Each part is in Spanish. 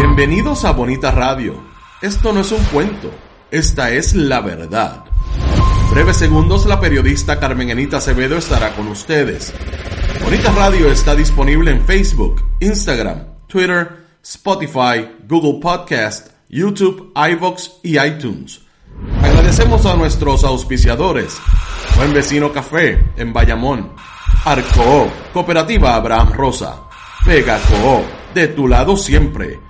Bienvenidos a Bonita Radio. Esto no es un cuento, esta es la verdad. Breves segundos, la periodista Carmen Enita Acevedo estará con ustedes. Bonita Radio está disponible en Facebook, Instagram, Twitter, Spotify, Google Podcast, YouTube, iVox y iTunes. Agradecemos a nuestros auspiciadores. Buen Vecino Café en Bayamón. Arco, Cooperativa Abraham Rosa. Vega Co, de tu lado siempre.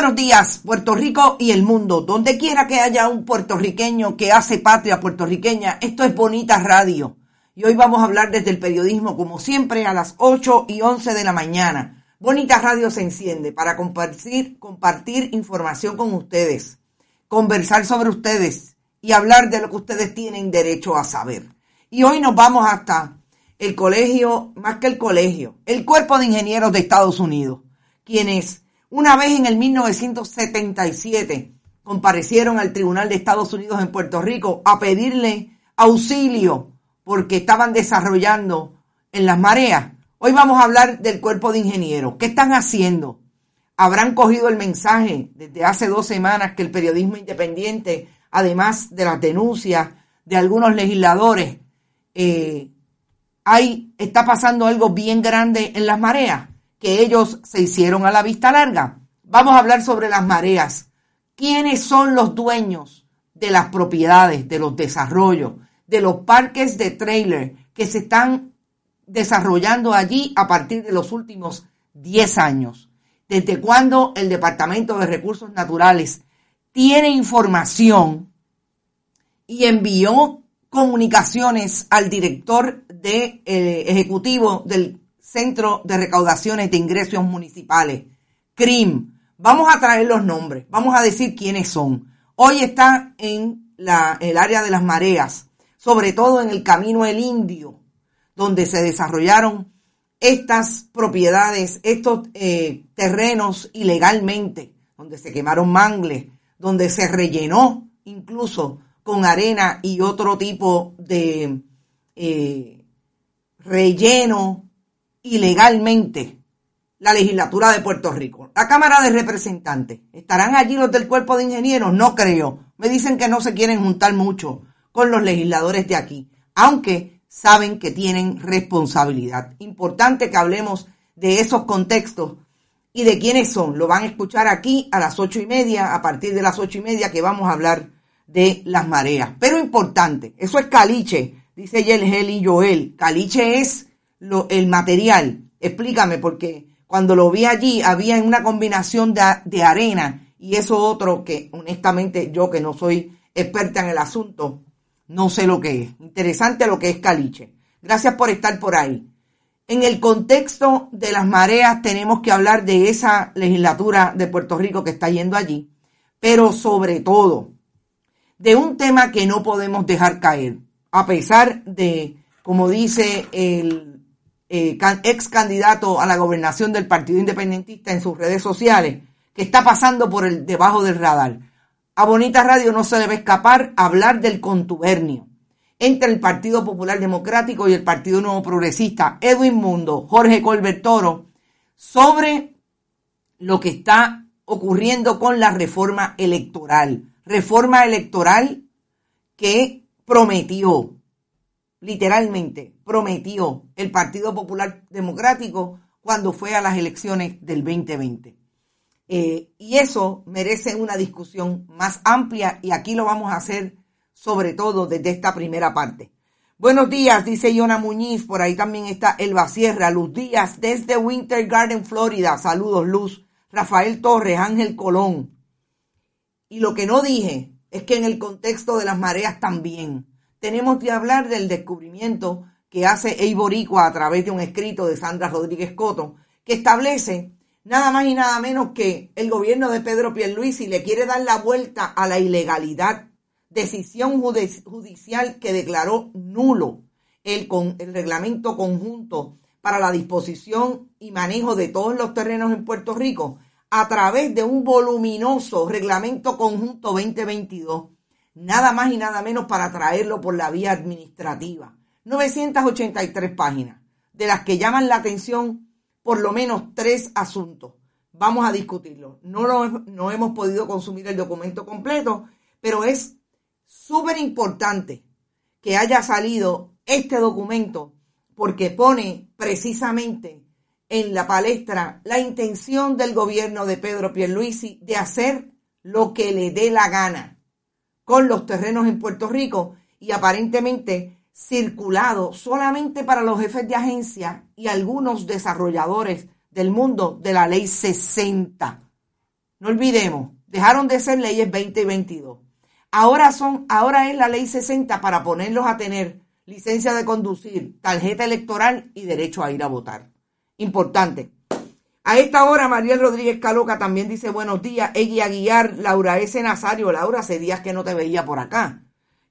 buenos días, Puerto Rico y el mundo. Donde quiera que haya un puertorriqueño que hace patria puertorriqueña, esto es Bonita Radio. Y hoy vamos a hablar desde el periodismo, como siempre, a las 8 y 11 de la mañana. Bonita Radio se enciende para compartir, compartir información con ustedes, conversar sobre ustedes y hablar de lo que ustedes tienen derecho a saber. Y hoy nos vamos hasta el colegio, más que el colegio, el Cuerpo de Ingenieros de Estados Unidos, quienes una vez en el 1977 comparecieron al Tribunal de Estados Unidos en Puerto Rico a pedirle auxilio porque estaban desarrollando en las mareas. Hoy vamos a hablar del cuerpo de ingenieros. ¿Qué están haciendo? Habrán cogido el mensaje desde hace dos semanas que el periodismo independiente, además de las denuncias de algunos legisladores, eh, hay, está pasando algo bien grande en las mareas que ellos se hicieron a la vista larga. Vamos a hablar sobre las mareas. ¿Quiénes son los dueños de las propiedades, de los desarrollos, de los parques de trailer que se están desarrollando allí a partir de los últimos 10 años? ¿Desde cuándo el Departamento de Recursos Naturales tiene información y envió comunicaciones al director de, eh, ejecutivo del Centro de Recaudaciones de Ingresos Municipales, CRIM. Vamos a traer los nombres, vamos a decir quiénes son. Hoy está en la, el área de las mareas, sobre todo en el Camino El Indio, donde se desarrollaron estas propiedades, estos eh, terrenos ilegalmente, donde se quemaron mangles, donde se rellenó incluso con arena y otro tipo de eh, relleno ilegalmente la legislatura de Puerto Rico. La Cámara de Representantes. ¿Estarán allí los del cuerpo de ingenieros? No creo. Me dicen que no se quieren juntar mucho con los legisladores de aquí, aunque saben que tienen responsabilidad. Importante que hablemos de esos contextos y de quiénes son. Lo van a escuchar aquí a las ocho y media, a partir de las ocho y media que vamos a hablar de las mareas. Pero importante, eso es caliche, dice Yelgel y Joel. Caliche es lo, el material? Explícame, porque cuando lo vi allí había una combinación de, de arena y eso otro que honestamente yo que no soy experta en el asunto, no sé lo que es. Interesante lo que es caliche. Gracias por estar por ahí. En el contexto de las mareas tenemos que hablar de esa legislatura de Puerto Rico que está yendo allí, pero sobre todo de un tema que no podemos dejar caer. a pesar de, como dice el eh, ex candidato a la gobernación del Partido Independentista en sus redes sociales, que está pasando por el debajo del radar. A Bonita Radio no se debe escapar hablar del contubernio entre el Partido Popular Democrático y el Partido Nuevo Progresista, Edwin Mundo, Jorge Colbert Toro, sobre lo que está ocurriendo con la reforma electoral. Reforma electoral que prometió, literalmente prometió el Partido Popular Democrático cuando fue a las elecciones del 2020. Eh, y eso merece una discusión más amplia y aquí lo vamos a hacer sobre todo desde esta primera parte. Buenos días, dice Yona Muñiz, por ahí también está Elba Sierra, Luz Díaz desde Winter Garden, Florida. Saludos, Luz. Rafael Torres, Ángel Colón. Y lo que no dije es que en el contexto de las mareas también tenemos que hablar del descubrimiento que hace Eiboricua a través de un escrito de Sandra Rodríguez Coto, que establece nada más y nada menos que el gobierno de Pedro Pierluisi le quiere dar la vuelta a la ilegalidad decisión judicial que declaró nulo el, el reglamento conjunto para la disposición y manejo de todos los terrenos en Puerto Rico a través de un voluminoso reglamento conjunto 2022, nada más y nada menos para traerlo por la vía administrativa. 983 páginas, de las que llaman la atención por lo menos tres asuntos. Vamos a discutirlo. No, lo, no hemos podido consumir el documento completo, pero es súper importante que haya salido este documento porque pone precisamente en la palestra la intención del gobierno de Pedro Pierluisi de hacer lo que le dé la gana con los terrenos en Puerto Rico y aparentemente circulado solamente para los jefes de agencia y algunos desarrolladores del mundo de la ley 60. No olvidemos, dejaron de ser leyes 20 y 22. Ahora son, ahora es la ley 60 para ponerlos a tener licencia de conducir, tarjeta electoral y derecho a ir a votar. Importante. A esta hora, María Rodríguez Caloca también dice buenos días. Ella Guiar, Laura S. Nazario. Laura, hace días que no te veía por acá.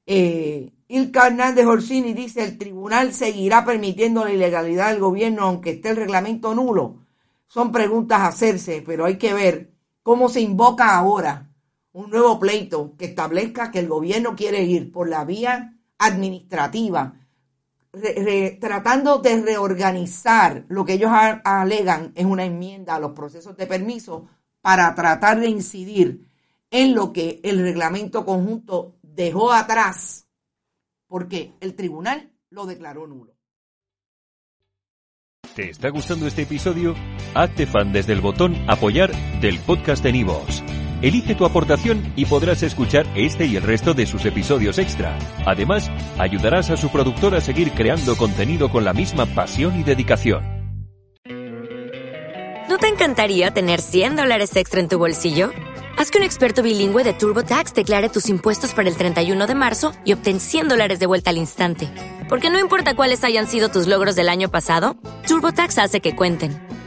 Eh, Ilka Hernández Orsini dice, el tribunal seguirá permitiendo la ilegalidad del gobierno aunque esté el reglamento nulo. Son preguntas a hacerse, pero hay que ver cómo se invoca ahora un nuevo pleito que establezca que el gobierno quiere ir por la vía administrativa, tratando de reorganizar lo que ellos alegan es una enmienda a los procesos de permiso para tratar de incidir en lo que el reglamento conjunto dejó atrás, porque el tribunal lo declaró nulo. ¿Te está gustando este episodio? Hazte fan desde el botón apoyar del podcast de Nivos. Elige tu aportación y podrás escuchar este y el resto de sus episodios extra. Además, ayudarás a su productor a seguir creando contenido con la misma pasión y dedicación. ¿No te encantaría tener 100 dólares extra en tu bolsillo? Haz que un experto bilingüe de TurboTax declare tus impuestos para el 31 de marzo y obtén 100 dólares de vuelta al instante. Porque no importa cuáles hayan sido tus logros del año pasado, TurboTax hace que cuenten